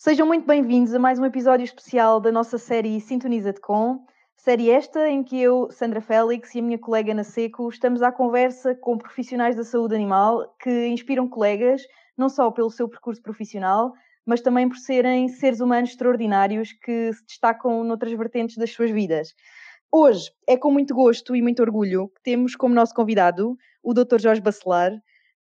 Sejam muito bem-vindos a mais um episódio especial da nossa série Sintoniza-te Com. Série esta em que eu, Sandra Félix e a minha colega Ana Seco estamos à conversa com profissionais da saúde animal que inspiram colegas, não só pelo seu percurso profissional, mas também por serem seres humanos extraordinários que se destacam noutras vertentes das suas vidas. Hoje é com muito gosto e muito orgulho que temos como nosso convidado o Dr. Jorge Bacelar,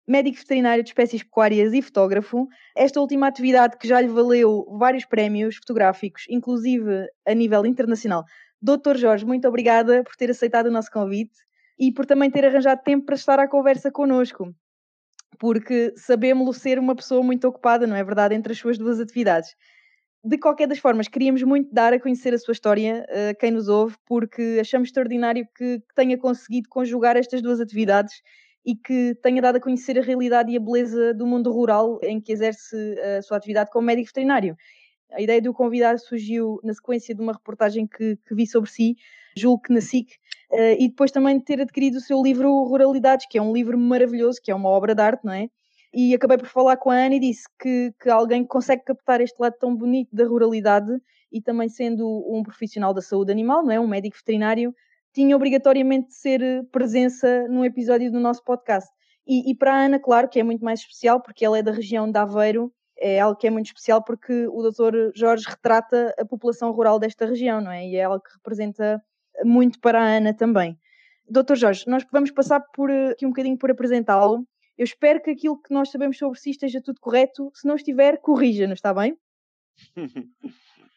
médico veterinário de espécies pecuárias e fotógrafo. Esta última atividade que já lhe valeu vários prémios fotográficos, inclusive a nível internacional. Doutor Jorge, muito obrigada por ter aceitado o nosso convite e por também ter arranjado tempo para estar à conversa connosco, porque sabemos-lo ser uma pessoa muito ocupada, não é verdade, entre as suas duas atividades. De qualquer das formas, queríamos muito dar a conhecer a sua história a quem nos ouve, porque achamos extraordinário que tenha conseguido conjugar estas duas atividades e que tenha dado a conhecer a realidade e a beleza do mundo rural em que exerce a sua atividade como médico veterinário. A ideia de o convidar surgiu na sequência de uma reportagem que, que vi sobre si, julgo que na SIC, uh, e depois também de ter adquirido o seu livro Ruralidades, que é um livro maravilhoso, que é uma obra de arte, não é? E acabei por falar com a Ana e disse que, que alguém consegue captar este lado tão bonito da ruralidade e também sendo um profissional da saúde animal, não é? Um médico veterinário, tinha obrigatoriamente de ser eh, presença num episódio do nosso podcast. E, e, para a Ana, claro que é muito mais especial, porque ela é da região de Aveiro, é algo que é muito especial porque o doutor Jorge retrata a população rural desta região, não é? E é algo que representa muito para a Ana também. Doutor Jorge, nós vamos passar por eh, aqui um bocadinho por apresentá-lo. Eu espero que aquilo que nós sabemos sobre si esteja tudo correto. Se não estiver, corrija-nos, está bem?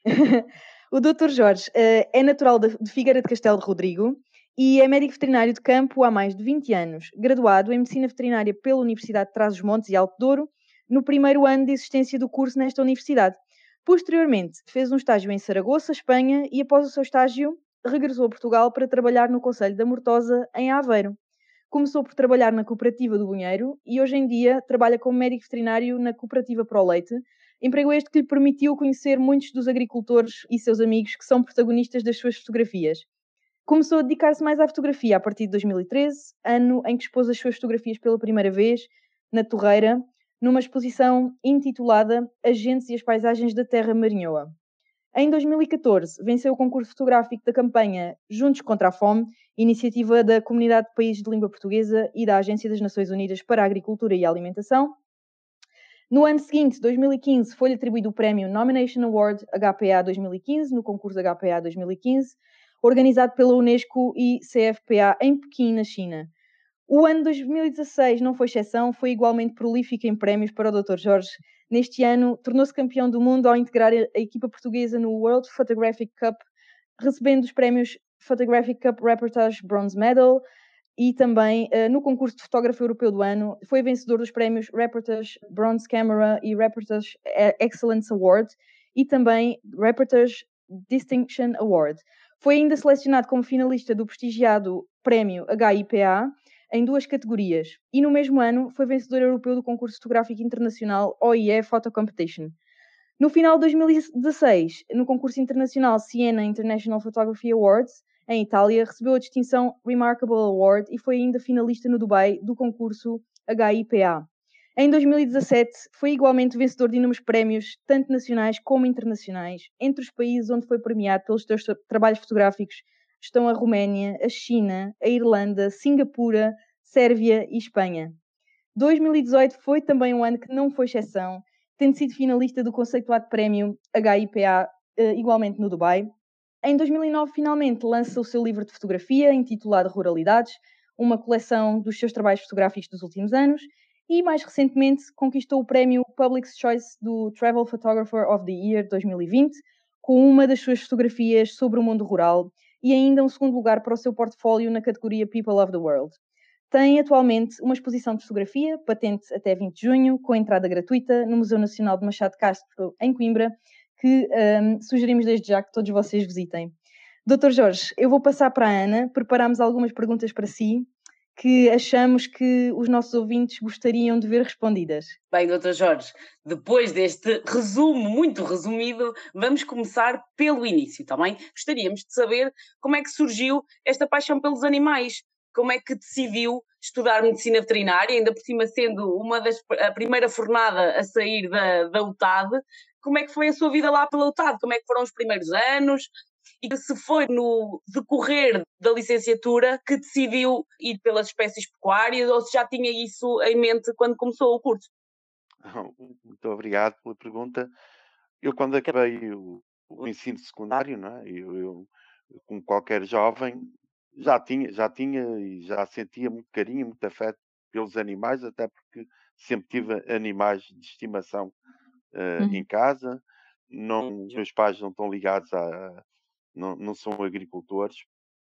O Dr. Jorge uh, é natural de, de Figueira de Castelo de Rodrigo e é médico veterinário de campo há mais de 20 anos, graduado em Medicina Veterinária pela Universidade de Trás-os-Montes e Alto Douro, no primeiro ano de existência do curso nesta universidade. Posteriormente, fez um estágio em Saragoça, Espanha, e após o seu estágio, regressou a Portugal para trabalhar no Conselho da Mortosa, em Aveiro. Começou por trabalhar na Cooperativa do Bunheiro e hoje em dia trabalha como médico veterinário na Cooperativa Pro Leite, Emprego este que lhe permitiu conhecer muitos dos agricultores e seus amigos que são protagonistas das suas fotografias. Começou a dedicar-se mais à fotografia a partir de 2013, ano em que expôs as suas fotografias pela primeira vez, na Torreira, numa exposição intitulada Agentes e as Paisagens da Terra Marinhoa. Em 2014, venceu o concurso fotográfico da campanha Juntos contra a Fome, iniciativa da Comunidade de Países de Língua Portuguesa e da Agência das Nações Unidas para a Agricultura e a Alimentação, no ano seguinte, 2015, foi-lhe atribuído o prémio Nomination Award HPA 2015, no concurso HPA 2015, organizado pela Unesco e CFPA em Pequim, na China. O ano 2016 não foi exceção, foi igualmente prolífico em prémios para o Dr. Jorge. Neste ano, tornou-se campeão do mundo ao integrar a equipa portuguesa no World Photographic Cup, recebendo os prémios Photographic Cup Reportage Bronze Medal, e também uh, no concurso de fotógrafo europeu do ano foi vencedor dos prémios Reportage Bronze Camera e Reportage Excellence Award e também Reportage Distinction Award. Foi ainda selecionado como finalista do prestigiado prémio HIPA em duas categorias e no mesmo ano foi vencedor europeu do concurso fotográfico internacional OIE Photo Competition. No final de 2016, no concurso internacional Siena International Photography Awards, em Itália, recebeu a distinção Remarkable Award e foi ainda finalista no Dubai do concurso HIPA. Em 2017, foi igualmente vencedor de inúmeros prémios, tanto nacionais como internacionais. Entre os países onde foi premiado pelos seus trabalhos fotográficos estão a Roménia, a China, a Irlanda, Singapura, Sérvia e Espanha. 2018 foi também um ano que não foi exceção, tendo sido finalista do conceituado prémio HIPA, eh, igualmente no Dubai, em 2009, finalmente, lança o seu livro de fotografia, intitulado Ruralidades, uma coleção dos seus trabalhos fotográficos dos últimos anos, e mais recentemente conquistou o prémio Public Choice do Travel Photographer of the Year 2020, com uma das suas fotografias sobre o mundo rural e ainda um segundo lugar para o seu portfólio na categoria People of the World. Tem atualmente uma exposição de fotografia, patente até 20 de junho, com entrada gratuita, no Museu Nacional de Machado de Castro, em Coimbra, que um, sugerimos desde já que todos vocês visitem. Doutor Jorge, eu vou passar para a Ana, preparamos algumas perguntas para si que achamos que os nossos ouvintes gostariam de ver respondidas. Bem, doutor Jorge, depois deste resumo muito resumido, vamos começar pelo início, também. Tá Gostaríamos de saber como é que surgiu esta paixão pelos animais. Como é que decidiu estudar medicina veterinária, ainda por cima sendo uma das a primeira fornada a sair da, da UTAD. Como é que foi a sua vida lá pela UTAD? Como é que foram os primeiros anos? E se foi no decorrer da licenciatura que decidiu ir pelas espécies pecuárias ou se já tinha isso em mente quando começou o curso? Muito obrigado pela pergunta. Eu, quando acabei o, o ensino secundário, não é? eu, eu, como qualquer jovem, já tinha, já tinha e já sentia muito carinho, muito afeto pelos animais, até porque sempre tive animais de estimação uh, uhum. em casa. Não, os meus pais não estão ligados a. Não, não são agricultores,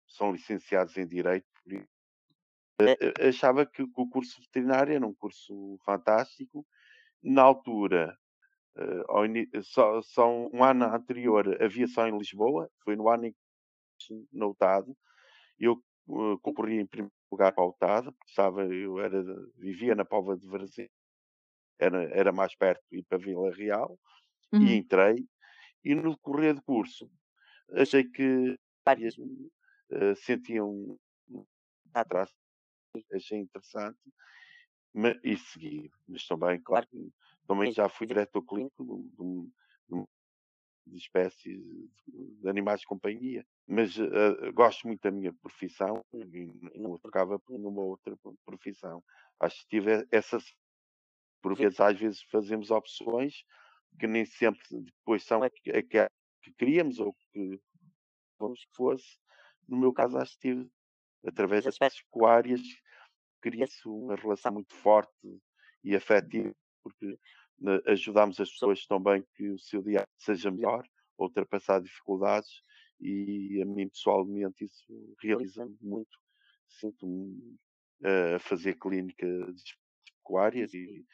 são licenciados em Direito. Uh, achava que o curso veterinário era um curso fantástico. Na altura, uh, só, só, um ano anterior havia só em Lisboa, foi no ano em que notado eu uh, concorri em primeiro lugar para o UTAD, estava, eu era, vivia na Pova de Varzim, era, era mais perto ir para Vila Real, uhum. e entrei, e no decorrer do curso achei que várias uh, sentiam atrás, achei interessante, mas, e segui, mas também, claro, também já fui diretor clínico de, de, de espécies de animais de companhia. Mas uh, gosto muito da minha profissão e não trocava por nenhuma outra profissão. Acho que tive essa. Por vezes, às vezes fazemos opções que nem sempre depois são a que, que queríamos ou que vamos que fosse. No meu caso, acho que tive, através das pecuárias, cria-se uma relação muito forte e afetiva, porque ajudamos as pessoas também que o seu dia seja melhor, ultrapassar dificuldades e a mim pessoalmente isso realiza-me muito. Sinto-me a fazer clínica de pecuárias e,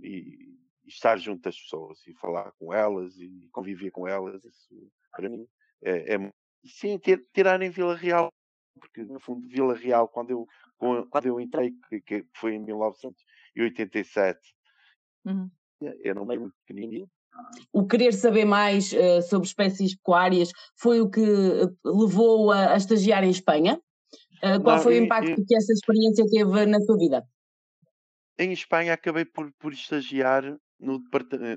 e, estar junto das pessoas e falar com elas e conviver com elas, isso para mim é, é sim, ter, tirar em Vila Real, porque no fundo Vila Real, quando eu, quando eu entrei, que foi em 1987, uhum. Era um pequenininho. O querer saber mais uh, sobre espécies pecuárias foi o que eh, levou a, a estagiar em Espanha? Uh, qual Não, foi o impacto que essa experiência teve na sua vida? Em Espanha acabei por, por estagiar no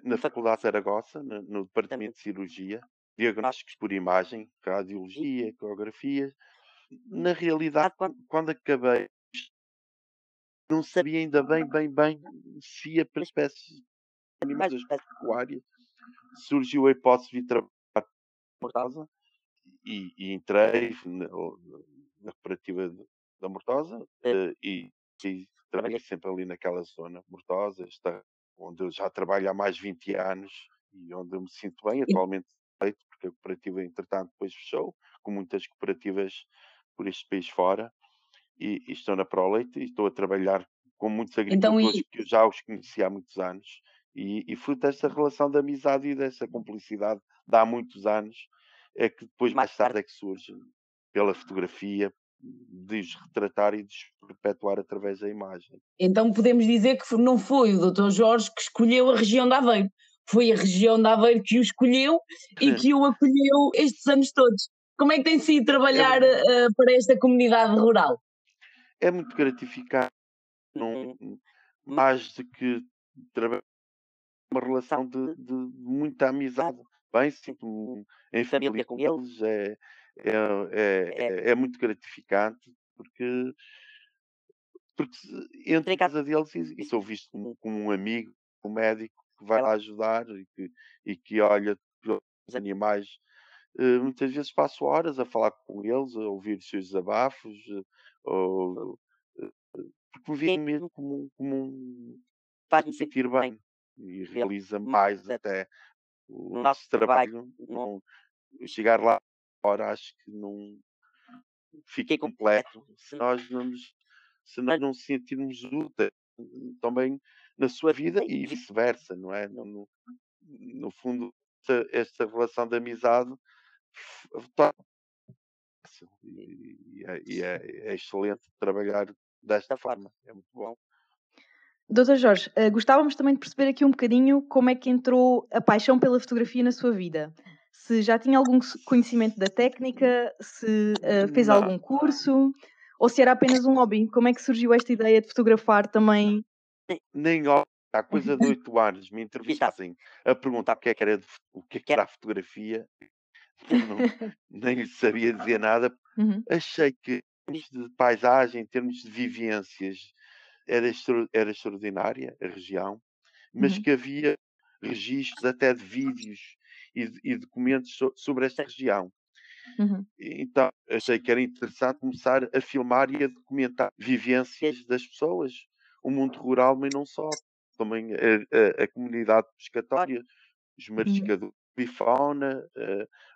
na Faculdade de Zaragoza, no, no Departamento de Cirurgia, diagnósticos por imagem, radiologia, ecografia. Na realidade, quando, quando acabei, não sabia ainda bem, bem, bem se ia para espécies animais das pecuárias, surgiu a hipótese de trabalhar Mortosa e, e entrei na, na cooperativa da Mortosa uh, e, e, trabalhei sempre ali naquela zona, Mortosa, está, onde eu já trabalho há mais de 20 anos e onde eu me sinto bem, atualmente feito, porque a cooperativa entretanto depois fechou, com muitas cooperativas por este país fora, e, e estou na ProLeite e estou a trabalhar com muitos agricultores então, e... que eu já os conheci há muitos anos e, e fruto desta relação de amizade e dessa cumplicidade de há muitos anos, é que depois mais tarde é que surge pela fotografia de os retratar e de os perpetuar através da imagem. Então podemos dizer que não foi o Dr. Jorge que escolheu a região de Aveiro, foi a região de Aveiro que o escolheu e que o acolheu estes anos todos. Como é que tem sido trabalhar é, uh, para esta comunidade rural? É muito gratificante, não, mais do que trabalhar uma relação de, de muita amizade. Bem, sinto em família com eles, é, é, é, é, é muito gratificante, porque, porque entro em casa deles e, e sou visto como, como, um amigo, um médico que vai lá ajudar e que, e que olha pelos animais. Uh, muitas vezes passo horas a falar com eles, a ouvir os seus desabafos, uh, ou, uh, porque me veem mesmo como, como um. faz-me sentir bem e realiza mais até o nosso trabalho. Não, chegar lá fora acho que não fiquei completo se nós não nos, se nós não sentirmos úteis também na sua vida e vice-versa, não é? No, no, fundo, esta, esta, relação de amizade e, e, é, e é, é excelente trabalhar desta forma, é muito bom. Doutor Jorge, uh, gostávamos também de perceber aqui um bocadinho como é que entrou a paixão pela fotografia na sua vida. Se já tinha algum conhecimento da técnica, se uh, fez Não. algum curso, ou se era apenas um hobby. Como é que surgiu esta ideia de fotografar também? Nem há coisa de oito anos me entrevistassem a perguntar o que é que era, o que é que era a fotografia, não, nem sabia dizer nada. Uhum. Achei que em termos de paisagem, em termos de vivências, era, era extraordinária a região, mas Uhum. que havia registros até de vídeos e, e documentos so, sobre esta região. Uhum. Então achei que era interessante começar a filmar e a documentar vivências das pessoas, o mundo rural, mas não só, também a, a, a comunidade pescatória, os Uhum. mariscadores e fauna,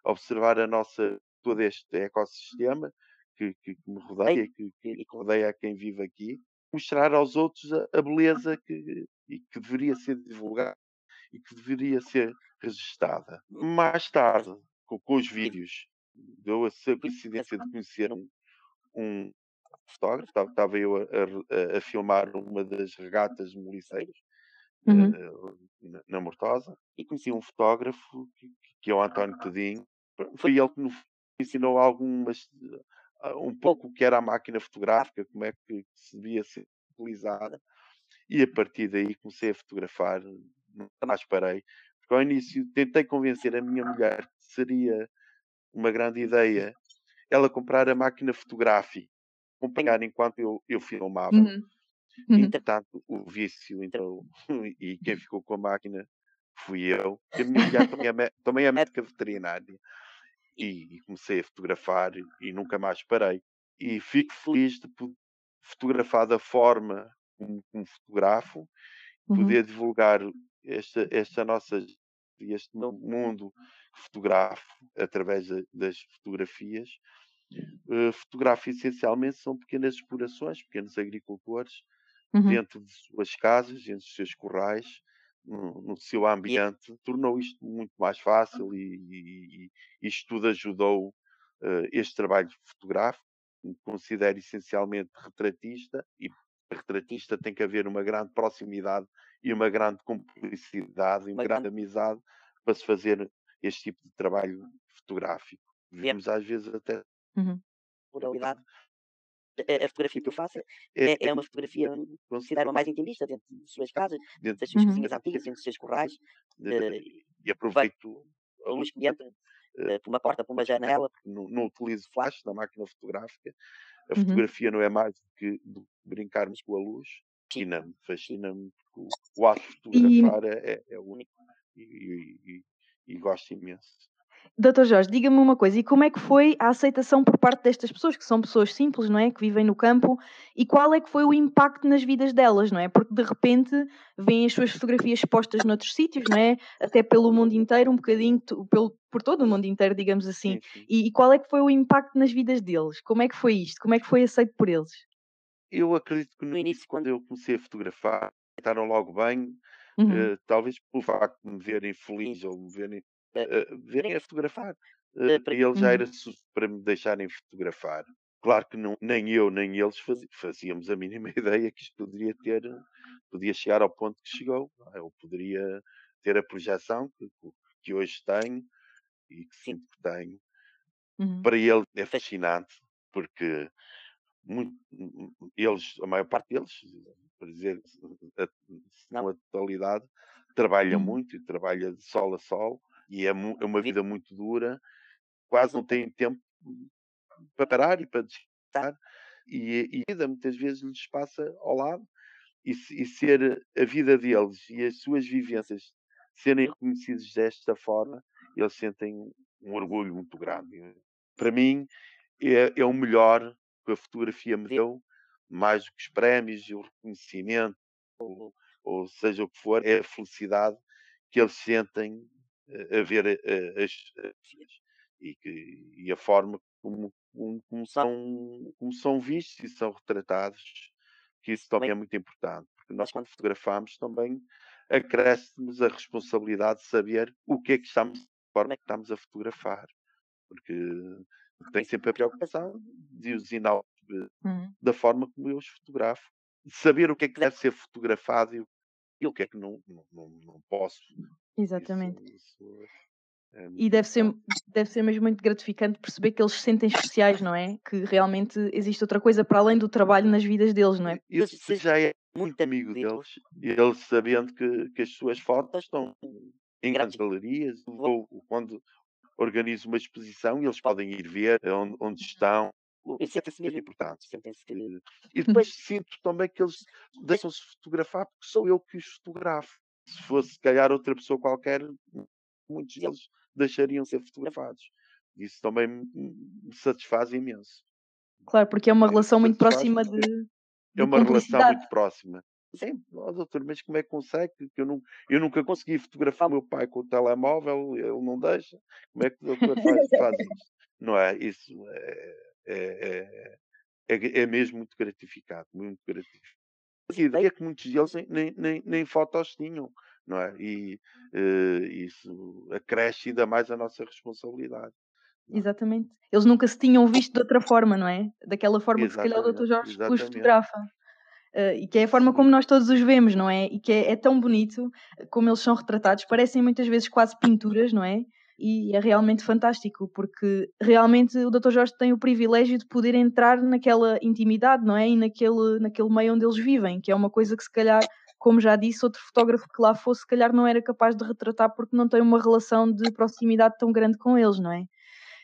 observar a nossa, todo este ecossistema que, que, me rodeia, que, que rodeia a quem vive aqui, mostrar aos outros a, a beleza que, e que deveria ser divulgada e que deveria ser registada. Mais tarde, com, com os vídeos, deu a coincidência de conhecer um, um fotógrafo, estava, eu a, a, a, filmar uma das regatas de moliceiros Uhum. uh, na, na Mortosa e conheci um fotógrafo que, que é o António Tedinho. Foi ele que me ensinou algumas, um pouco o que era a máquina fotográfica, como é que se devia ser utilizada. E a partir daí comecei a fotografar, nunca mais parei. Porque ao início tentei convencer a minha mulher que seria uma grande ideia ela comprar a máquina fotográfica, acompanhar enquanto eu, eu filmava. Uhum. Uhum. Entretanto, o vício entrou e quem ficou com a máquina fui eu. A minha mulher também é, também é médica veterinária. E, e, comecei a fotografar e, e nunca mais parei. E fico feliz de fotografar da forma como, como fotografo, Uhum. poder divulgar esta, esta nossa este mundo fotográfico através de, das fotografias. Uh, fotografo essencialmente são pequenas explorações, pequenos agricultores Uhum. dentro de suas casas, dentro dos seus corrais, no, no seu ambiente, tornou isto muito mais fácil e, e, e isto tudo ajudou uh, este trabalho fotográfico, que me considero essencialmente retratista e retratista tem que haver uma grande proximidade e uma grande cumplicidade e uma grande amizade para se fazer este tipo de trabalho fotográfico. Vemos às vezes até Uhum. A, a fotografia que eu faço é, é uma fotografia, considero mais intimista, dentro de suas casas, dentro das suas cozinhas antigas, dentro dos seus corrais. de- e aproveito a luz que entra eh, por uma porta, por uma janela. não, não utilizo flash na máquina fotográfica. A Uhum. fotografia não é mais do que brincarmos com a luz. Fascina-me, fascina-me, porque o, ato de fotografar é, é, é único e, e- e- e gosto imenso. Doutor Jorge, diga-me uma coisa, e como é que foi a aceitação por parte destas pessoas, que são pessoas simples, não é? Que vivem no campo, e qual é que foi o impacto nas vidas delas, não é? Porque de repente veem as suas fotografias expostas noutros sítios, não é? Até pelo mundo inteiro, um bocadinho, pelo, por todo o mundo inteiro, digamos assim. Sim, sim. E, e qual é que foi o impacto nas vidas deles? Como é que foi isto? Como é que foi aceito por eles? Eu acredito que no início, quando eu comecei a fotografar, estaram logo bem, Uhum. eh, talvez pelo facto de me verem feliz ou me verem, eh, verem a fotografar. Eh, para eles já Uhum. era suficiente para me deixarem fotografar. Claro que não, nem eu nem eles fazíamos a mínima ideia que isto poderia ter, podia chegar ao ponto que chegou. é? Eu poderia ter a projeção que, que hoje tenho e que sinto que tenho. Uhum. Para eles é fascinante porque muito, eles, a maior parte deles, para dizer, a, se não a totalidade, trabalha Uhum. muito e trabalha de sol a sol e é, é uma vida muito dura, quase não têm tempo para parar e para descansar e, e a vida muitas vezes lhes passa ao lado e, e ser a vida deles e as suas vivências serem reconhecidas desta forma, eles sentem um orgulho muito grande. Para mim, é, é o melhor que a fotografia me deu, mais do que os prémios e o reconhecimento, ou, ou seja o que for, é a felicidade que eles sentem a ver eh, as fotografias e, que, e a forma como, como, são, como são vistos e são retratados, que isso também é muito importante, porque nós quando fotografamos também acresce-nos a responsabilidade de saber o que é que estamos, de forma que estamos a fotografar, porque tem sempre a preocupação de os ensinar Uhum. da forma como eu os fotografo, de saber o que é que deve ser fotografado e o, e o que é que não, não, não, posso. Exatamente. Isso, isso É E deve ser, deve ser mesmo muito gratificante perceber que eles se sentem especiais, não é? Que realmente existe outra coisa para além do trabalho nas vidas deles, não é? E eu já é muito amigo deles, e eles sabendo que, que as suas fotos estão em grandes galerias, ou quando organizo uma exposição, eles podem ir ver onde, onde estão. E é sentem-se muito mesmo importante. sentem-se que E depois sinto também que eles deixam-se fotografar porque sou eu que os fotografo. Se fosse, se calhar, outra pessoa qualquer, muitos deles deixariam ser fotografados. Isso também me, satisfaz imenso. Claro, porque é uma relação muito próxima de, É uma relação muito próxima. Sim, ó, doutor, mas como é que consegue? Que eu, não, eu nunca consegui fotografar o meu pai com o telemóvel, ele não deixa. Como é que o doutor faz, faz isso? Não é? Isso é, é, é, é, é mesmo muito gratificante, muito gratificante. A ideia é que muitos deles nem, nem, nem, fotos tinham, não é? E eh, isso acresce ainda mais a nossa responsabilidade. é? Exatamente. Eles nunca se tinham visto de outra forma, não é? Daquela forma que se calhar o Dr. Exatamente, Jorge os exatamente. fotografa. Eh, e que é a forma como nós todos os vemos, não é? E que é, é tão bonito eh, como eles são retratados, parecem muitas vezes quase pinturas, não é? E é realmente fantástico, porque realmente o Dr. Jorge tem o privilégio de poder entrar naquela intimidade, não é? E naquele, naquele meio onde eles vivem, que é uma coisa que se calhar, como já disse, outro fotógrafo que lá fosse, se calhar não era capaz de retratar porque não tem uma relação de proximidade tão grande com eles, não é?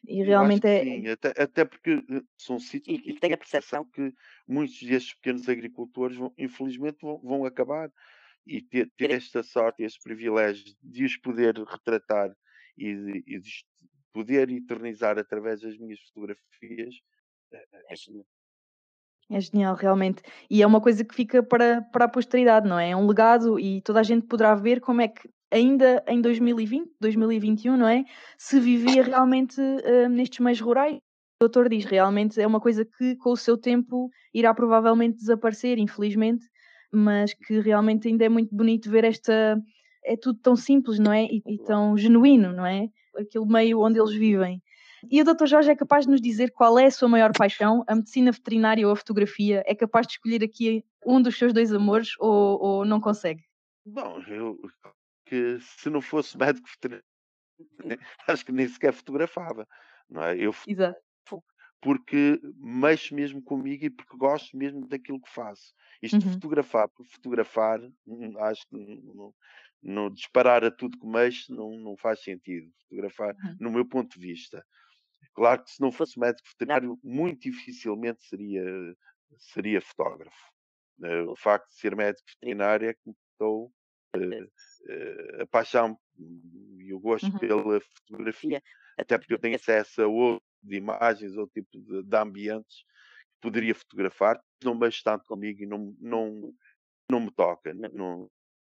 E realmente é. sim, até, até porque eh, são sítios e, que e tenho a percepção que muitos destes pequenos agricultores, vão, infelizmente, vão, vão acabar. E ter, ter ter esta sorte, este privilégio de os poder retratar e e poder eternizar através das minhas fotografias, eh, é genial. É genial, realmente. E é uma coisa que fica para, para a posteridade, não é? É um legado e toda a gente poderá ver como é que ainda em 2020, 2021, não é? Se vivia realmente eh, nestes meios rurais. O doutor diz, realmente é uma coisa que com o seu tempo irá provavelmente desaparecer, infelizmente, mas que realmente ainda é muito bonito ver esta. É tudo tão simples, não é? E, e tão genuíno, não é? Aquele meio onde eles vivem. E o Dr. Jorge é capaz de nos dizer qual é a sua maior paixão, a medicina veterinária ou a fotografia? É capaz de escolher aqui um dos seus dois amores ou, ou não consegue? Bom, eu que se não fosse médico veterinário, acho que nem sequer fotografava, não é? Eu Exato. porque mexo mesmo comigo e porque gosto mesmo daquilo que faço. Isto de Uhum. fotografar por fotografar, hum, acho que não, não disparar a tudo que mexe não, não faz sentido. Fotografar, Uhum. no meu ponto de vista. Claro que se não fosse médico veterinário, muito dificilmente seria, seria fotógrafo. Eh, O facto de ser médico veterinário é que me deu eh, a paixão e o gosto Uhum. pela fotografia, até porque eu tenho acesso a outro de imagens, outro tipo de, de ambientes que poderia fotografar, não mexe tanto comigo e não, não, não me toca, Não.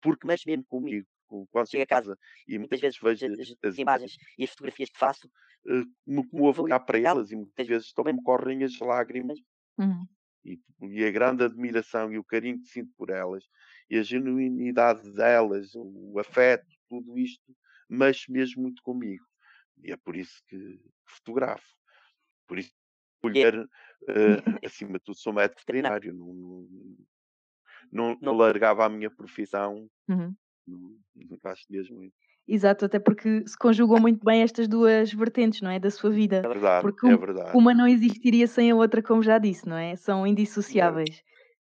Porque mexe mesmo comigo. com- Quando chego a casa e Muitas vezes vejo as, as imagens e as fotografias que faço eh, me comovo olhar para elas e muitas vezes também me correm as lágrimas Uhum. e, e a grande admiração e o carinho que sinto por elas e a genuinidade delas, o afeto, tudo isto mexe mesmo muito comigo. E é por isso que fotografo. Por isso, mulher, eh, acima de tudo, sou médico veterinário. Não, não, não, não largava a minha profissão. Uhum. Acho mesmo muito. Exato, até porque se conjugam muito bem estas duas vertentes, não é? Da sua vida. É verdade, Porque é um- verdade. uma não existiria sem a outra, como já disse, não é? São indissociáveis.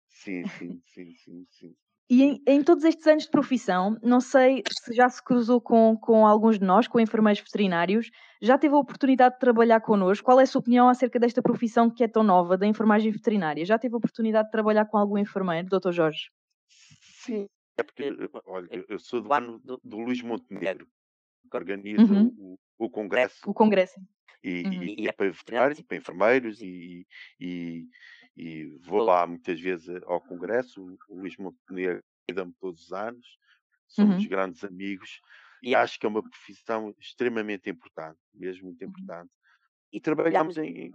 Sim, sim, sim, sim, sim. E em, em todos estes anos de profissão, não sei se já se cruzou com, com alguns de nós, com enfermeiros veterinários, já teve a oportunidade de trabalhar connosco. Qual é a sua opinião acerca desta profissão que é tão nova, da enfermagem veterinária? Já teve a oportunidade de trabalhar com algum enfermeiro, Dr. Jorge? Sim, é porque, olha, eu- sou do ano do, do Luís Montenegro, que organiza Uhum. o, o congresso O congresso. e, Uhum. e- e é para veterinários e para enfermeiros e, e, e vou lá muitas vezes ao congresso, o, Luís Montenegro convida-me todos os anos, somos Uhum. grandes amigos e acho que é uma profissão extremamente importante, mesmo muito importante. E trabalhamos em.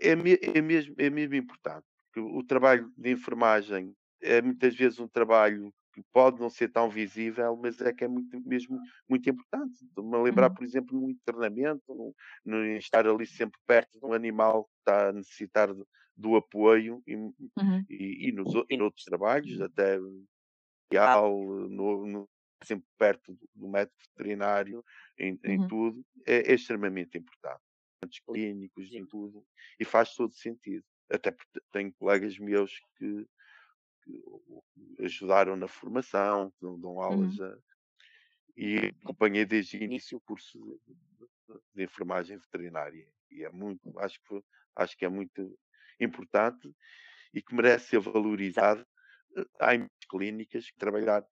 É, me- é mesmo, é mesmo importante, porque o trabalho de enfermagem é muitas vezes um trabalho que pode não ser tão visível, mas é que é muito, mesmo muito importante. A lembrar, Uhum. por exemplo, no internamento, no, no estar ali sempre perto de um animal que está a necessitar de- do apoio e, Uhum. e, e nos, e noutros trabalhos, até social, no, no sempre perto do, do médico veterinário em, em Uhum. tudo, é, é extremamente importante. Clínicos, em tudo, e faz todo sentido. Até porque tenho colegas meus que, que ajudaram na formação, que dão, dão aulas Uhum. a, e acompanhei desde o início o curso de, de- enfermagem veterinária. E é muito, acho que, acho que é muito importante e que merece ser valorizado. Eh, Há em clínicas que trabalhar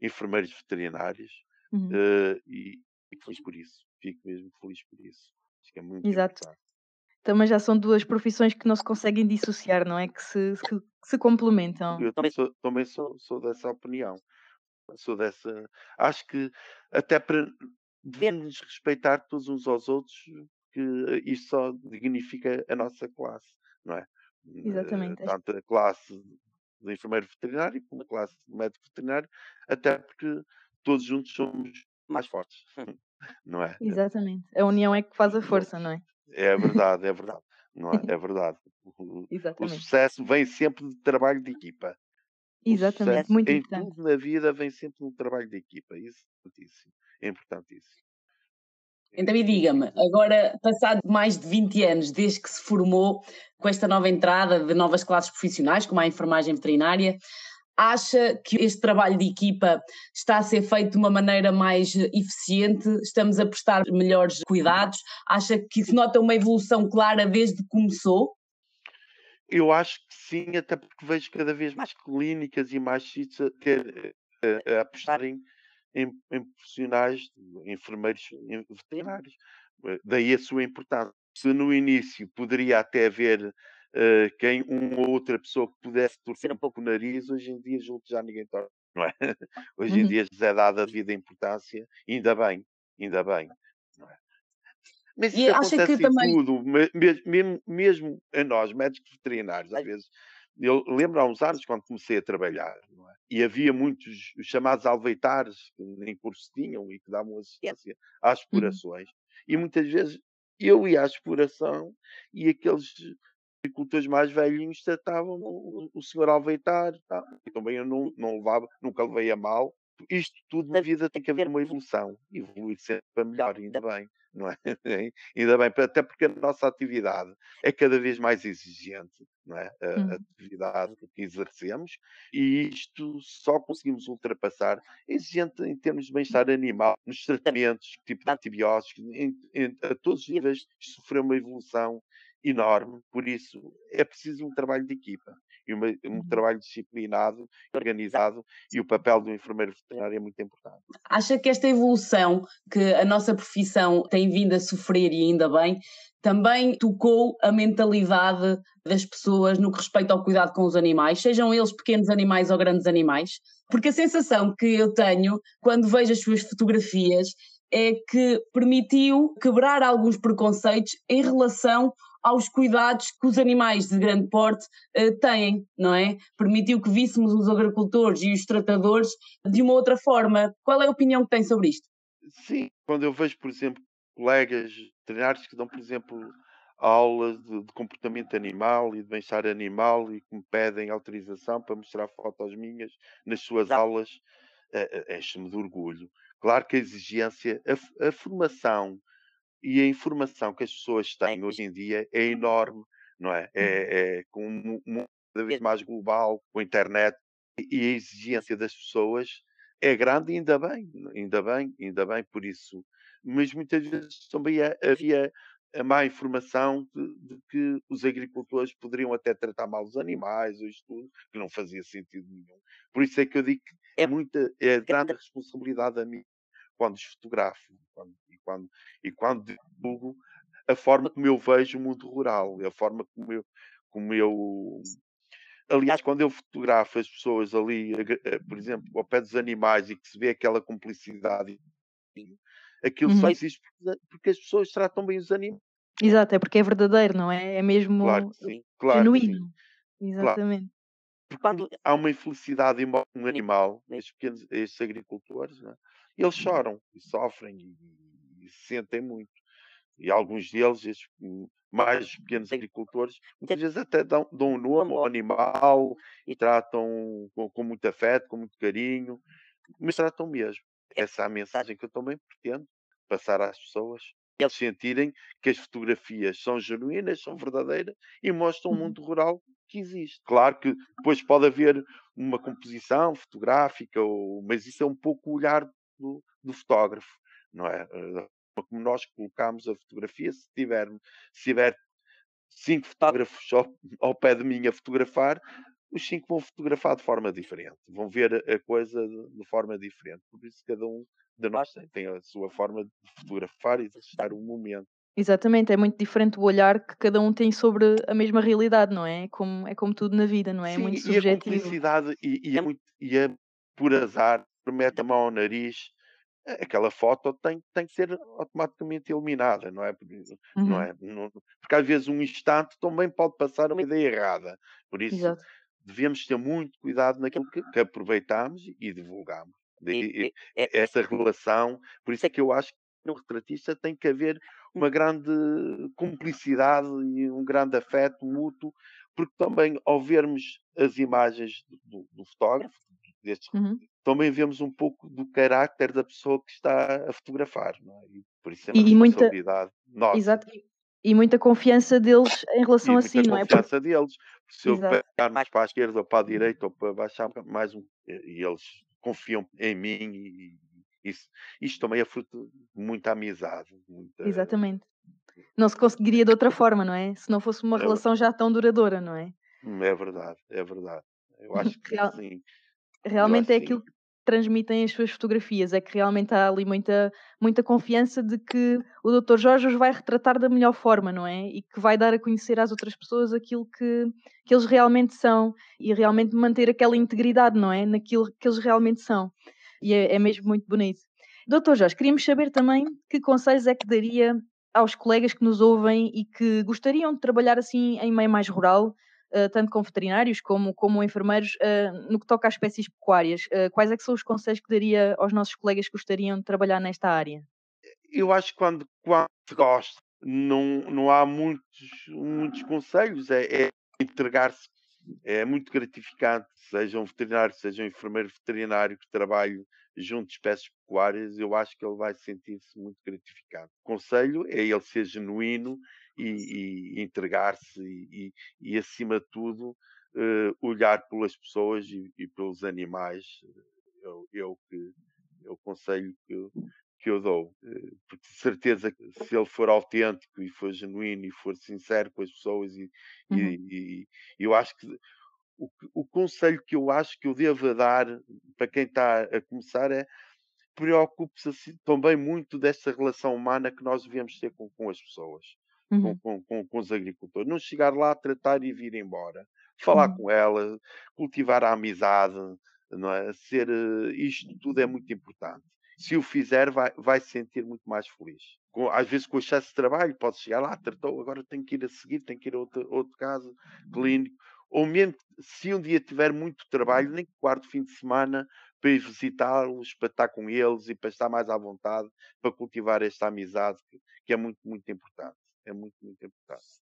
enfermeiros veterinários Uhum. eh, e fico feliz por isso. Fico mesmo feliz por isso. Acho que é muito Exato. importante. Também já são duas profissões que não se conseguem dissociar, não é? Que se, que se complementam. Eu também sou, também sou, sou dessa opinião. Sou dessa. Acho que até para devemos respeitar todos uns aos outros, que isto só dignifica a nossa classe, não é? Eh, Exatamente. é Tanto a classe de enfermeiro veterinário como a classe de médico veterinário, até porque todos juntos somos mais fortes, não é? Exatamente. A união é que faz a força, não é? É verdade, é verdade. Não é? é verdade. O, o sucesso vem sempre de trabalho de equipa. Exatamente. Muito em importante. tudo na vida vem sempre um trabalho de equipa. Isso é importantíssimo. É importantíssimo. Então, e diga-me, agora, passado mais de 20 anos desde que se formou com esta nova entrada de novas classes profissionais, como a enfermagem veterinária, acha que este trabalho de equipa está a ser feito de uma maneira mais eficiente? Estamos a prestar melhores cuidados? Acha que se nota uma evolução clara desde que começou? Eu acho que sim, até porque vejo cada vez mais clínicas e mais sítios a, ter, a, a apostarem em, em profissionais, enfermeiros em- veterinários. Eh, Daí a sua importância. Se no início poderia até haver eh, quem, uma ou outra pessoa que pudesse torcer um pouco o nariz, hoje em dia julgo que já ninguém torce, não é? Hoje em Uhum. dia já é dada a devida importância, ainda bem, ainda bem. é? Mas E isso que acontece em também- tudo, me- mes- mesmo, mesmo a nós, médicos veterinários, às vezes. Eu lembro há uns anos, quando comecei a trabalhar, é? e havia muitos os chamados alveitares, que nem curso tinham e que davam assistência às explorações. E muitas vezes eu ia à exploração e aqueles agricultores mais velhinhos tratavam o, o senhor alveitar. Tá? E também eu não, não levava, nunca levei a mal. Isto tudo na vida tem que haver uma evolução. Evoluir sempre para melhor, ainda bem. Não é? ainda bem, até porque a nossa atividade é cada vez mais exigente, não é? A, Uhum. atividade que exercemos e isto só conseguimos ultrapassar é exigente em termos de bem-estar animal, nos tratamentos, tipo de antibióticos, em, em- a todos os níveis, sofreu uma evolução enorme, por isso é preciso um trabalho de equipa e uma- um Uhum. trabalho disciplinado, organizado e o papel do enfermeiro veterinário é muito importante. Acha que esta evolução que a nossa profissão tem vindo a sofrer e ainda bem, também tocou a mentalidade das pessoas no que respeita ao cuidado com os animais, sejam eles pequenos animais ou grandes animais? Porque a sensação que eu tenho quando vejo as suas fotografias é que permitiu quebrar alguns preconceitos em relação aos cuidados que os animais de grande porte eh, têm, não é? Permitiu que víssemos os agricultores e os tratadores de uma outra forma. Qual é a opinião que tem sobre isto? Sim, quando eu vejo, por exemplo, colegas veterinários que dão, por exemplo, aulas de, de comportamento animal e de bem-estar animal e que me pedem autorização para mostrar fotos minhas nas suas aulas, eh, eh, enche-me de orgulho. Claro que a exigência, a, a formação e a informação que as pessoas têm hoje em dia é enorme, não é? É, é com um mundo cada vez mais global, com a internet, e a exigência das pessoas é grande, ainda bem, ainda bem, ainda bem por isso. Mas muitas vezes também ha- havia a má informação de, de que os agricultores poderiam até tratar mal os animais, ou isto tudo, que não fazia sentido nenhum. Por isso é que eu digo que é muita, é grande a responsabilidade a mim quando os fotografo quando- quando, e quando divulgo a forma como eu vejo o mundo rural, a forma como eu, como eu Aliás, quando eu fotografo as pessoas ali, eh, por exemplo, ao pé dos animais e que se vê aquela cumplicidade, aquilo só Uhum. existe porque, as pessoas tratam bem os animais. Exato, é porque é verdadeiro, não é? É mesmo Claro sim, claro genuíno. Exatamente. Porque quando há uma infelicidade em um animal, estes pequenos, estes agricultores, é? eles choram e sofrem e, e- sentem muito. E alguns deles, estes hum, mais pequenos agricultores, muitas vezes até dão, dão um nome ao animal e tratam com, com muito afeto, com muito carinho. mas tratam mesmo. Essa é a mensagem que eu também pretendo passar às pessoas. Eles sentirem que as fotografias são genuínas, são verdadeiras e mostram o Uhum. mundo rural que existe. Claro que depois pode haver uma composição fotográfica, ou, mas isso é um pouco o olhar do, do fotógrafo, não é? Como nós colocamos a fotografia, se tiver, se tiver cinco fotógrafos ao, ao pé de mim a fotografar, os cinco vão fotografar de forma diferente, vão ver a coisa de, de forma diferente. Por isso, cada um de nós tem, a sua forma de fotografar e de registrar o momento. Exatamente, é muito diferente o olhar que cada um tem sobre a mesma realidade, não é? É como, é como tudo na vida, não é? É Sim, muito e a subjetivo. cumplicidade, e, e é muito, e é por azar, mete a mão ao nariz, aquela foto tem, tem que ser automaticamente eliminada, não é? Porque, não Uhum, é? Não- porque às vezes um instante também pode passar uma ideia errada. Por isso, exato. devemos ter muito cuidado naquilo que, que aproveitamos e divulgamos. E, e- e- é, essa relação, por isso é que eu acho que no retratista tem que haver uma grande cumplicidade e um grande afeto mútuo, porque também ao vermos as imagens do, do- do fotógrafo, destes, Uhum. Também vemos um pouco do carácter da pessoa que está a fotografar, não é? E por isso é uma E, e muita, responsabilidade nossa exato, e, e muita confiança deles em e relação a si, não é? Porque, confiança deles. Se eu exato, pegar mais para a esquerda ou para a direita ou para baixar mais um, e eles confiam em mim e isso, isto também é fruto de muita amizade, muita, exatamente. Não se conseguiria de outra forma, não é? Se não fosse uma é, relação já tão duradoura, não é? é verdade, é verdade. Eu acho que Real- sim, eu realmente é aquilo que transmitem as suas fotografias, é que realmente há ali muita, muita confiança de que o Dr. Jorge os vai retratar da melhor forma, não é? E que vai dar a conhecer às outras pessoas aquilo que, que eles realmente são e realmente manter aquela integridade, não é? Naquilo que eles realmente são. E é, é mesmo muito bonito. Doutor Jorge, queríamos saber também que conselhos é que daria aos colegas que nos ouvem e que gostariam de trabalhar assim em meio mais rural, tanto com veterinários como, como enfermeiros, eh, no que toca às espécies pecuárias. Eh, quais é que são os conselhos que daria aos nossos colegas que gostariam de trabalhar nesta área? Eu acho que quando, quando gosta, não, não há muitos, muitos conselhos, é, é entregar-se. É muito gratificante, seja um veterinário, seja um enfermeiro veterinário que trabalhe junto de espécies pecuárias, eu acho que ele vai sentir-se muito gratificado. O conselho é ele ser genuíno e, e entregar-se e, e, acima de tudo, eh, olhar pelas pessoas e, e pelos animais. É, o- é o que é o conselho que eu, que eu dou. Eh, Porque de certeza que se ele for autêntico e for genuíno e for sincero com as pessoas e, Uhum. e- e eu acho que o, o conselho que eu acho que eu devo dar para quem está a começar é preocupe-se assim também muito desta relação humana que nós devemos ter com, com as pessoas, Uhum, com, com, com os agricultores. Não chegar lá, tratar e vir embora. Falar uhum, com ela, cultivar a amizade, não é? Ser, eh, isto tudo é muito importante. Se o fizer, vai, vai se sentir muito mais feliz. Com- às vezes, com excesso de trabalho, pode chegar lá, tratou, agora tenho que ir a seguir, tenho que ir a outro, outro caso clínico. Ou mesmo se um dia tiver muito trabalho, nem que guarde o fim de semana para ir visitá-los, para estar com eles e para estar mais à vontade, para cultivar esta amizade que é muito, muito importante. É muito, muito importante.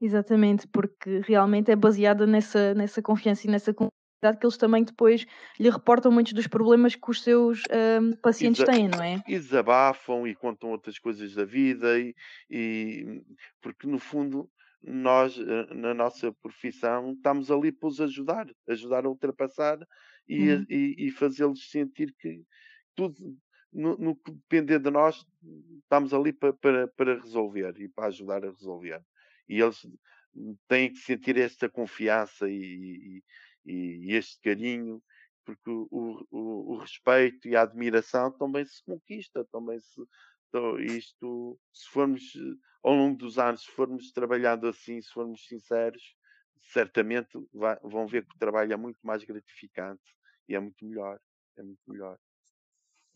Exatamente, porque realmente é baseada nessa, nessa confiança e nessa comunidade que eles também depois lhe reportam muitos dos problemas que os seus ahm, pacientes Exa- têm, não é? e desabafam e contam outras coisas da vida e, e- porque no fundo nós eh, na nossa profissão estamos ali para os ajudar, ajudar a ultrapassar e, Uhum, e- e fazê-los sentir que tudo no, no que depender de nós estamos ali para, para, para resolver e para ajudar a resolver. E eles têm que sentir esta confiança e, e- e este carinho porque o, o- o respeito e a admiração também se conquista, também se então, isto, se formos ao longo dos anos, se formos trabalhando assim, se formos sinceros, certamente vai- vão ver que o trabalho é muito mais gratificante e é muito melhor, é muito melhor.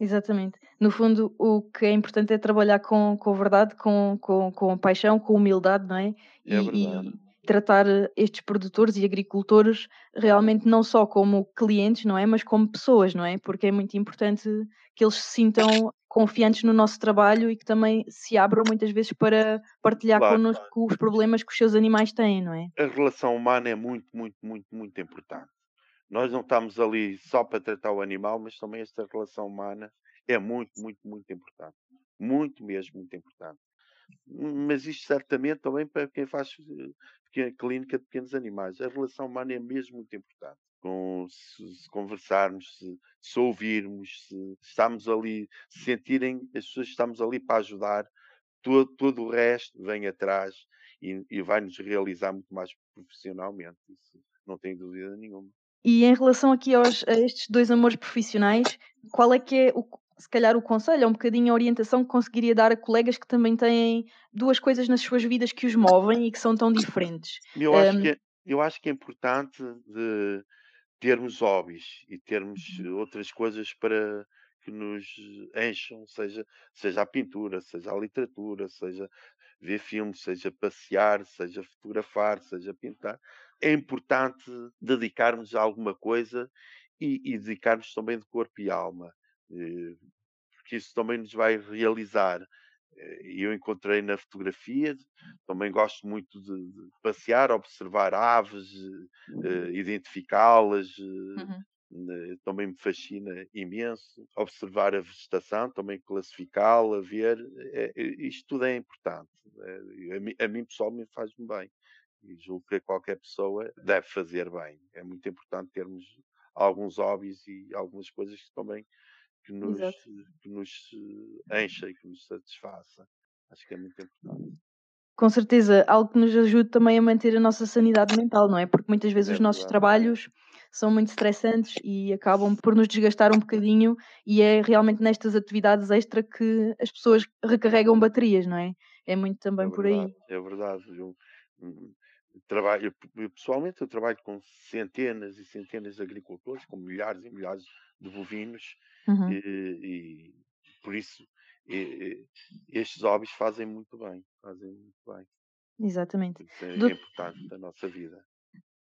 Exatamente. No fundo, o que é importante é trabalhar com, com verdade, com, com, com paixão, com humildade, não é? É verdade. E, e tratar estes produtores e agricultores realmente não só como clientes, não é? Mas como pessoas, não é? Porque é muito importante que eles se sintam confiantes no nosso trabalho e que também se abram muitas vezes para partilhar Claro. connosco os problemas que os seus animais têm, não é? A relação humana é muito, muito, muito, muito importante. Nós não estamos ali só para tratar o animal, mas também esta relação humana é muito, muito, muito importante. Muito mesmo, muito importante. Mas isto certamente também para quem faz uh, clínica de pequenos animais. A relação humana é mesmo muito importante. Com, se, se conversarmos, se, se, ouvirmos, se estamos ali, se sentirem as pessoas que estamos ali para ajudar, todo, todo o resto vem atrás e, e vai nos realizar muito mais profissionalmente. Isso não tenho dúvida nenhuma. E em relação aqui aos, a estes dois amores profissionais, qual é que é, o, se calhar, o conselho, é um bocadinho a orientação que conseguiria dar a colegas que também têm duas coisas nas suas vidas que os movem e que são tão diferentes? Eu acho, um, que, é, eu acho que é importante de termos hobbies e termos uhum. outras coisas para que nos encham, seja, seja a pintura, seja a literatura, seja ver filmes, seja passear, seja fotografar, seja pintar. É importante dedicarmos a alguma coisa e, e dedicarmos também de corpo e alma, eh, porque isso também nos vai realizar. Eh, eu encontrei na fotografia, também gosto muito de, de passear, observar aves, uh, identificá-las, uhum também me fascina imenso observar a vegetação, também classificá-la, ver, é, é, isto tudo é importante. É, a, mim, a mim pessoalmente faz-me bem e julgo que qualquer pessoa deve fazer bem. É muito importante termos alguns hobbies e algumas coisas que também que nos, que nos encha e que nos satisfaça. Acho que é muito importante com certeza algo que nos ajude também a manter a nossa sanidade mental, não é? Porque muitas vezes é os nossos trabalhos são muito estressantes e acabam por nos desgastar um bocadinho e é realmente nestas atividades extra que as pessoas recarregam baterias, não é? É muito também é por verdade, aí. É verdade. Eu, trabalho, eu, pessoalmente eu trabalho com centenas e centenas de agricultores, com milhares e milhares de bovinos uhum. e, e por isso e, estes hobbies fazem muito bem, fazem muito bem. Exatamente. Isso é, Do... é importante na nossa vida.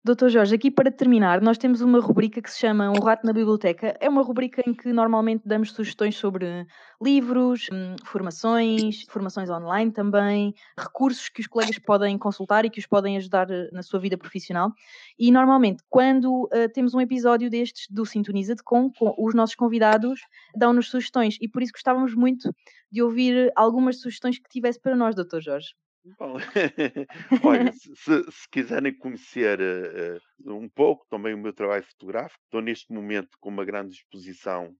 Doutor Jorge, aqui para terminar, nós temos uma rubrica que se chama Um Rato na Biblioteca. É uma rubrica em que normalmente damos sugestões sobre livros, hum, formações, formações online também, recursos que os colegas podem consultar e que os podem ajudar eh, na sua vida profissional. E normalmente, quando uh, temos um episódio destes do Sintoniza de Com, com os nossos convidados dão-nos sugestões e por isso gostávamos muito de ouvir algumas sugestões que tivesse para nós, doutor Jorge. Bom, olha, se, se, quiserem conhecer uh, um pouco também o meu trabalho fotográfico, estou neste momento com uma grande exposição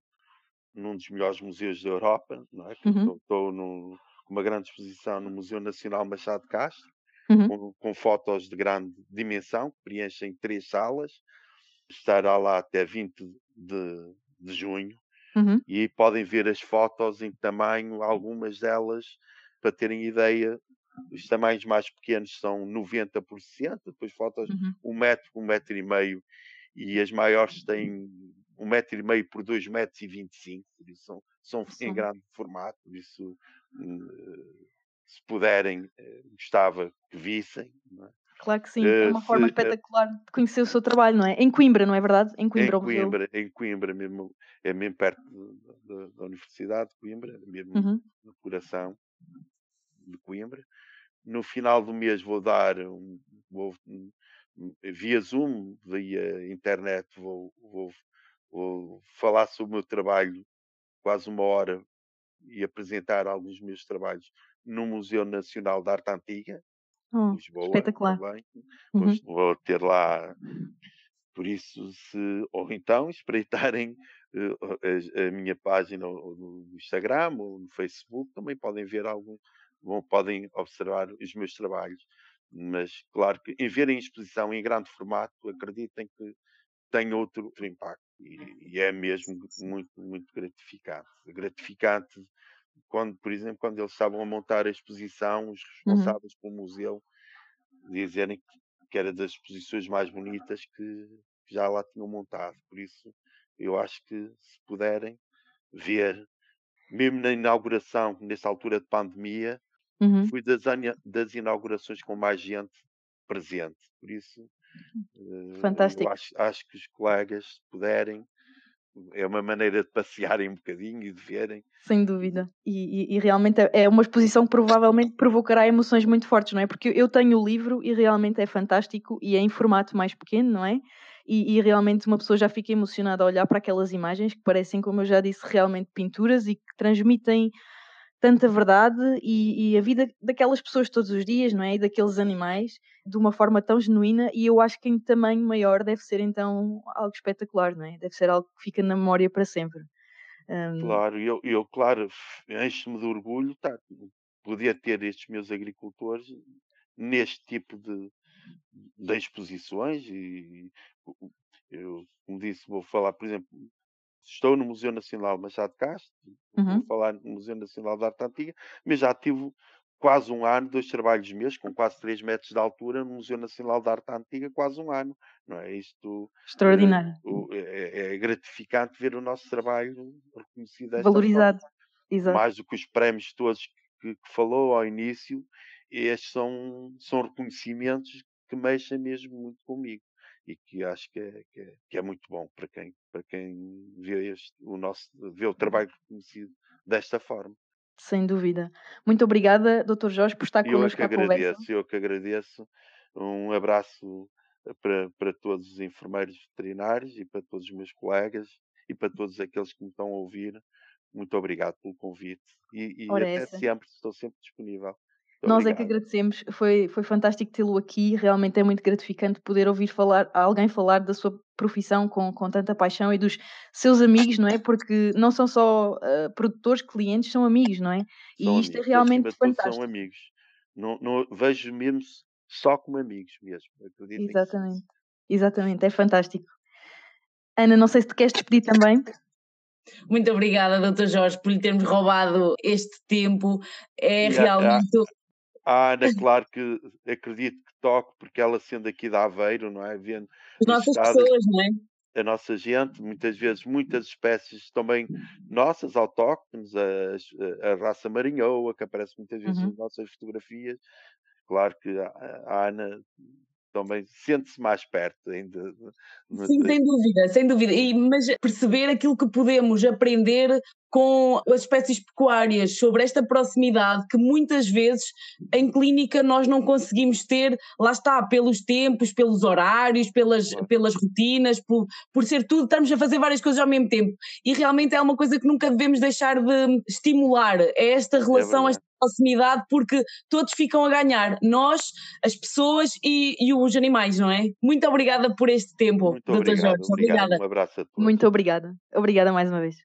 num dos melhores museus da Europa, não é? Uhum. Estou, no, com uma grande exposição no Museu Nacional Machado de Castro, uhum. com, com, fotos de grande dimensão, que preenchem três salas. Estará lá até 20 de, de junho. Uhum. E podem ver as fotos em tamanho, algumas delas, para terem ideia, os tamanhos mais pequenos são 90 por 60, depois fotos uhum. um metro, um metro e meio, e as maiores têm um metro e meio por dois metros e 25, por isso são, são em grande formato, por isso uh, se puderem, uh, gostava que vissem. É? Claro que sim, é uma uh, forma se, espetacular de conhecer o seu trabalho, não é? Em Coimbra, não é verdade? Em Coimbra, em Coimbra, em Coimbra mesmo, é mesmo perto da, da Universidade de Coimbra, mesmo uhum. no coração de Coimbra. No final do mês vou dar um, vou, via Zoom, via internet, vou, vou, vou falar sobre o meu trabalho quase uma hora e apresentar alguns dos meus trabalhos no Museu Nacional de Arte Antiga, oh, Lisboa, espetacular. também. Uhum. Vou ter lá, por isso, se, ou então espreitarem uh, a, a, minha página no Instagram ou no Facebook, também podem ver algum, vão, podem observar os meus trabalhos. Mas, claro que em verem exposição em grande formato, acreditem que tem outro, outro impacto. E, e, é mesmo muito, muito gratificante. Gratificante quando, por exemplo, quando eles estavam a montar a exposição, os uhum. responsáveis uhum. pelo museu dizerem que era das exposições mais bonitas que já lá tinham montado. Por isso, eu acho que se puderem ver, mesmo na inauguração, nessa altura de pandemia, Uhum. Fui das, das inaugurações com mais gente presente. Por isso, uh, Fantástico. Acho, acho, que os colegas, se puderem, é uma maneira de passearem um bocadinho e de verem. Sem dúvida. E, e, e, realmente é, é uma exposição que provavelmente provocará emoções muito fortes, não é? Porque eu tenho o livro e realmente é fantástico e é em formato mais pequeno, não é? e, e, realmente uma pessoa já fica emocionada a olhar para aquelas imagens que parecem, como eu já disse, realmente pinturas e que transmitem tanta verdade e, e, a vida daquelas pessoas todos os dias, não é? E daqueles animais de uma forma tão genuína e eu acho que em tamanho maior deve ser então algo espetacular, não é? Deve ser algo que fica na memória para sempre. Um... Claro, eu, eu claro, encho-me de orgulho, tá, podia ter estes meus agricultores neste tipo de, de exposições e eu, como disse, vou falar, por exemplo, estou no Museu Nacional Machado de Castro, uhum. vou falar no Museu Nacional de Arte Antiga, mas já tive quase um ano, dois trabalhos meus, com quase 3 metros de altura, no Museu Nacional de Arte Antiga, quase um ano. Não é isto? Extraordinário. É, é, é gratificante ver o nosso trabalho reconhecido Valorizado. Exato. Mais do que os prémios todos que, que, falou ao início, estes são, são reconhecimentos que mexem mesmo muito comigo e que acho que é, que é, que é muito bom para quem, para quem vê, este, o nosso, vê o trabalho reconhecido desta forma. Sem dúvida. Muito obrigada, Dr. Jorge, por estar connosco à conversa. Eu que agradeço. Um abraço eh, para, para todos os enfermeiros veterinários e para todos os meus colegas e para todos aqueles que me estão a ouvir. Muito obrigado pelo convite e, e até essa. sempre, estou sempre disponível. Nós é que agradecemos, foi, foi fantástico tê-lo aqui, realmente é muito gratificante poder ouvir falar, alguém falar da sua profissão com, com tanta paixão e dos seus amigos, não é? Porque não são só uh, produtores, clientes, são amigos, não é? E são isto é amigos, é realmente fantástico. São amigos. Não, não, vejo mesmo só como amigos mesmo. Exatamente. Exatamente, é fantástico. Ana, não sei se te queres despedir também. Muito obrigada, Dr. Jorge, por lhe termos roubado este tempo. É realmente a Ana, claro que acredito que toque, porque ela sendo aqui da Aveiro, não é? Vendo As nossas pessoas, não é? A nossa gente, muitas vezes, muitas espécies também nossas, autóctones, a, a raça marinhoa, que aparece muitas vezes uhum. nas nossas fotografias. Claro que a, a Ana também sente-se mais perto ainda. Sim, sem dúvida, sem dúvida. E, mas perceber aquilo que podemos aprender com as espécies pecuárias sobre esta proximidade que muitas vezes em clínica nós não conseguimos ter, lá está, pelos tempos, pelos horários, pelas, pelas rotinas, por, por ser tudo, estamos a fazer várias coisas ao mesmo tempo. E realmente é uma coisa que nunca devemos deixar de estimular, é esta é relação, é esta proximidade, porque todos ficam a ganhar, nós, as pessoas e, e os animais, não é? Muito obrigada por este tempo, Muito Dr. Jorge. Obrigado. Obrigada. Um abraço a todos. Muito obrigada. Obrigada mais uma vez.